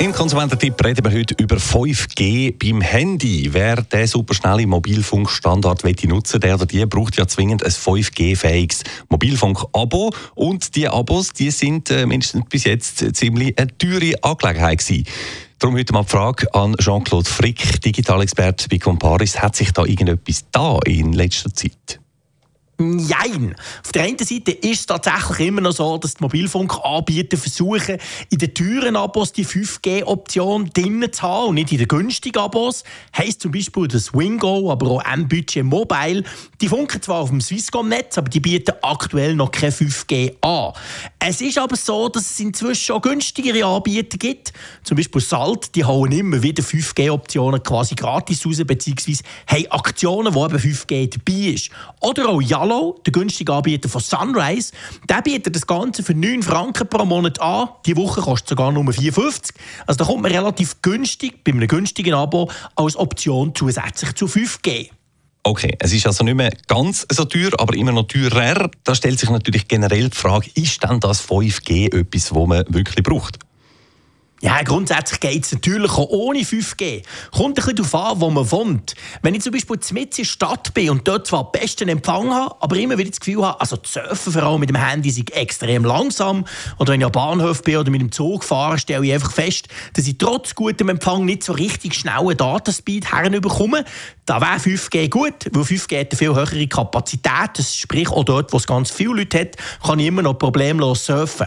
im Konsumententipp reden wir heute über 5G beim Handy. Wer den superschnellen Mobilfunkstandard nutzen der oder die braucht ja zwingend ein 5G-fähiges Mobilfunk-Abo. Und die Abos, die sind äh, mindestens bis jetzt ziemlich eine teure Angelegenheit gewesen. Darum heute mal die Frage an Jean-Claude Frick, Digitalexperte bei Comparis. Hat sich da irgendetwas da in letzter Zeit? Nein. Auf der einen Seite ist es tatsächlich immer noch so, dass die Mobilfunkanbieter versuchen, in den teuren Abos die 5G-Option drin zu haben und nicht in den günstigen Abos. Heißt zum Beispiel das Wingo, aber auch M-Budget Mobile. Die funken zwar auf dem Swisscom-Netz, aber die bieten aktuell noch kein 5G an. Es ist aber so, dass es inzwischen schon günstigere Anbieter gibt. Zum Beispiel Salt, die hauen immer wieder 5G-Optionen quasi gratis raus, beziehungsweise haben Aktionen, wo eben 5G dabei ist. Oder auch Hallo, der günstige Anbieter von Sunrise, der bietet das Ganze für 9 Franken pro Monat an. Die Woche kostet sogar nur 4,50. Also da kommt man relativ günstig, bei einem günstigen Abo, als Option zusätzlich zu 5G. Okay, es ist also nicht mehr ganz so teuer, aber immer noch teurer. Da stellt sich natürlich generell die Frage, ist denn das 5G etwas, das man wirklich braucht? Ja, grundsätzlich geht es natürlich auch ohne 5G. Kommt ein bisschen darauf an, wo man wohnt. Wenn ich zum Beispiel mitten in der Stadt bin und dort zwar besten Empfang habe, aber immer wieder das Gefühl habe, also das Surfen vor allem mit dem Handy ist extrem langsam, oder wenn ich am Bahnhof bin oder mit dem Zug fahre, stelle ich einfach fest, dass ich trotz gutem Empfang nicht so richtig schnell einen Dataspeed herbekomme, da wäre 5G gut, weil 5G hat eine viel höhere Kapazität. Das sprich, auch dort, wo es ganz viele Leute hat, kann ich immer noch problemlos surfen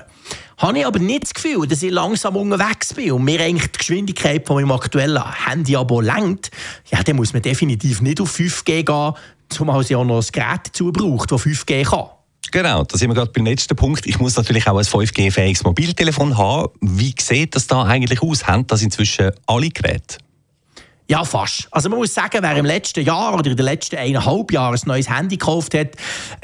habe ich aber nicht das Gefühl, dass ich langsam unterwegs bin und mir eigentlich die Geschwindigkeit von meinem aktuellen Handy-Abo lenkt, ja, dann muss man definitiv nicht auf 5G gehen, zumal es ja auch noch ein Gerät dazu braucht, das 5G kann. Genau, da sind wir gerade beim letzten Punkt. Ich muss natürlich auch ein 5G-fähiges Mobiltelefon haben. Wie sieht das da eigentlich aus? Haben das inzwischen alle Geräte? Ja, fast. Also man muss sagen, wer im letzten Jahr oder in den letzten eineinhalb Jahren ein neues Handy gekauft hat,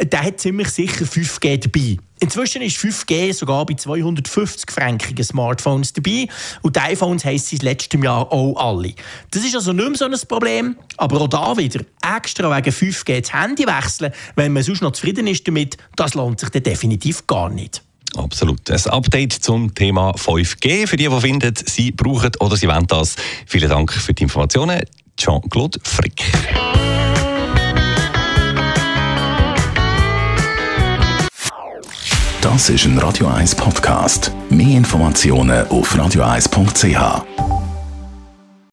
der hat ziemlich sicher 5G dabei. Inzwischen ist 5G sogar bei 250 frankigen Smartphones dabei und die iPhones heisst seit letztem Jahr auch alle. Das ist also nicht mehr so ein Problem, aber auch da wieder extra wegen 5G das Handy wechseln, wenn man sonst noch zufrieden ist damit, das lohnt sich dann definitiv gar nicht. Absolut. Ein Update zum Thema 5G. Für die, die finden, sie brauchen oder sie wollen das. Vielen Dank für die Informationen. Jean-Claude Frick. Das ist ein Radio 1 Podcast. Mehr Informationen auf radio1.ch.